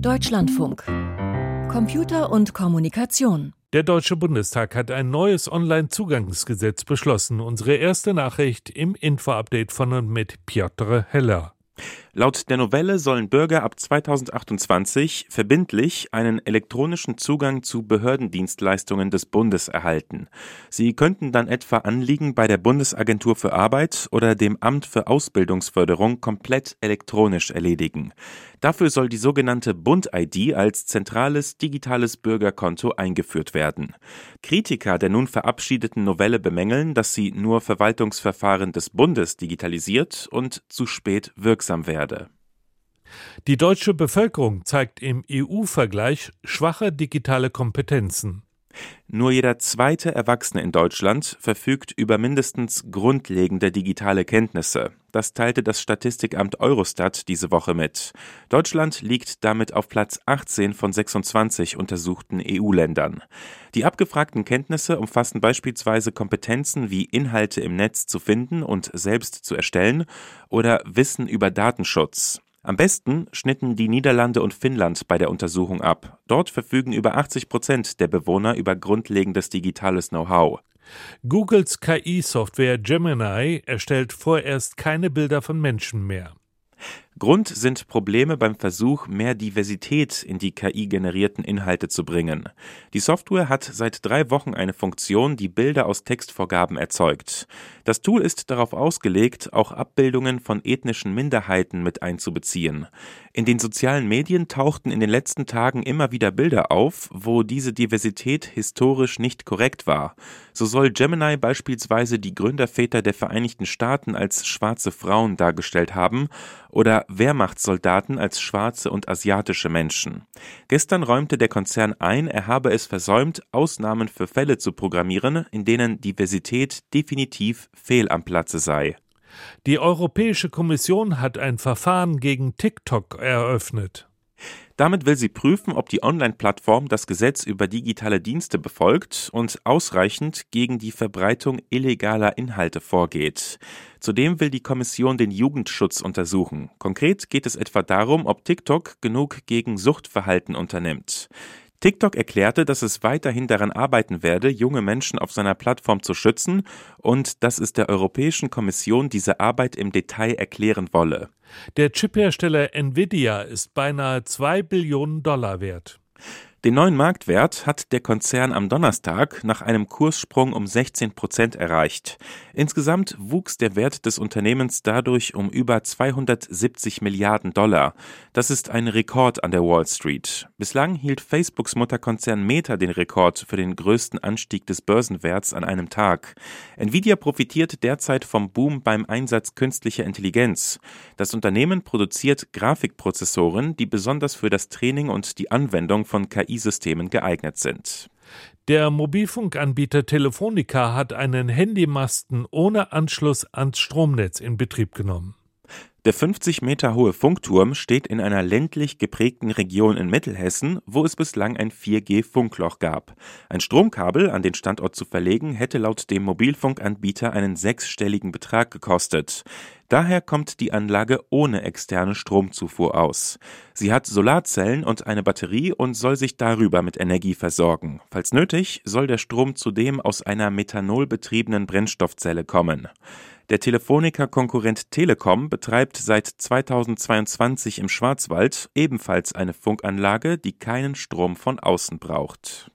Deutschlandfunk. Computer und Kommunikation. Der Deutsche Bundestag hat ein neues Online-Zugangsgesetz beschlossen. Unsere erste Nachricht im Info-Update von und mit Piotr Heller. Laut der Novelle sollen Bürger ab 2028 verbindlich einen elektronischen Zugang zu Behördendienstleistungen des Bundes erhalten. Sie könnten dann etwa Anliegen bei der Bundesagentur für Arbeit oder dem Amt für Ausbildungsförderung komplett elektronisch erledigen. Dafür soll die sogenannte Bund-ID als zentrales digitales Bürgerkonto eingeführt werden. Kritiker der nun verabschiedeten Novelle bemängeln, dass sie nur Verwaltungsverfahren des Bundes digitalisiert und zu spät wirksam werde werde. Die deutsche Bevölkerung zeigt im EU-Vergleich schwache digitale Kompetenzen. Nur jeder zweite Erwachsene in Deutschland verfügt über mindestens grundlegende digitale Kenntnisse. Das teilte das Statistikamt Eurostat diese Woche mit. Deutschland liegt damit auf Platz 18 von 26 untersuchten EU-Ländern. Die abgefragten Kenntnisse umfassen beispielsweise Kompetenzen wie Inhalte im Netz zu finden und selbst zu erstellen oder Wissen über Datenschutz. Am besten schnitten die Niederlande und Finnland bei der Untersuchung ab. Dort verfügen über 80 Prozent der Bewohner über grundlegendes digitales Know-how. Googles KI-Software Gemini erstellt vorerst keine Bilder von Menschen mehr. Grund sind Probleme beim Versuch, mehr Diversität in die KI-generierten Inhalte zu bringen. Die Software hat seit drei Wochen eine Funktion, die Bilder aus Textvorgaben erzeugt. Das Tool ist darauf ausgelegt, auch Abbildungen von ethnischen Minderheiten mit einzubeziehen. In den sozialen Medien tauchten in den letzten Tagen immer wieder Bilder auf, wo diese Diversität historisch nicht korrekt war. So soll Gemini beispielsweise die Gründerväter der Vereinigten Staaten als schwarze Frauen dargestellt haben oder Wehrmachtssoldaten als schwarze und asiatische Menschen. Gestern räumte der Konzern ein, er habe es versäumt, Ausnahmen für Fälle zu programmieren, in denen Diversität definitiv fehl am Platze sei. Die Europäische Kommission hat ein Verfahren gegen TikTok eröffnet. Damit will sie prüfen, ob die Online-Plattform das Gesetz über digitale Dienste befolgt und ausreichend gegen die Verbreitung illegaler Inhalte vorgeht. Zudem will die Kommission den Jugendschutz untersuchen. Konkret geht es etwa darum, ob TikTok genug gegen Suchtverhalten unternimmt. TikTok erklärte, dass es weiterhin daran arbeiten werde, junge Menschen auf seiner Plattform zu schützen und dass es der Europäischen Kommission diese Arbeit im Detail erklären wolle. Der Chiphersteller Nvidia ist beinahe zwei Billionen Dollar wert. Den neuen Marktwert hat der Konzern am Donnerstag nach einem Kurssprung um 16 Prozent erreicht. Insgesamt wuchs der Wert des Unternehmens dadurch um über 270 Milliarden Dollar. Das ist ein Rekord an der Wall Street. Bislang hielt Facebooks Mutterkonzern Meta den Rekord für den größten Anstieg des Börsenwerts an einem Tag. Nvidia profitiert derzeit vom Boom beim Einsatz künstlicher Intelligenz. Das Unternehmen produziert Grafikprozessoren, die besonders für das Training und die Anwendung von KI KI-Systemen geeignet sind. Der Mobilfunkanbieter Telefonica hat einen Handymasten ohne Anschluss ans Stromnetz in Betrieb genommen. Der 50 Meter hohe Funkturm steht in einer ländlich geprägten Region in Mittelhessen, wo es bislang ein 4G-Funkloch gab. Ein Stromkabel an den Standort zu verlegen, hätte laut dem Mobilfunkanbieter einen sechsstelligen Betrag gekostet. Daher kommt die Anlage ohne externe Stromzufuhr aus. Sie hat Solarzellen und eine Batterie und soll sich darüber mit Energie versorgen. Falls nötig, soll der Strom zudem aus einer methanolbetriebenen Brennstoffzelle kommen. Der Telefonica-Konkurrent Telekom betreibt seit 2022 im Schwarzwald ebenfalls eine Funkanlage, die keinen Strom von außen braucht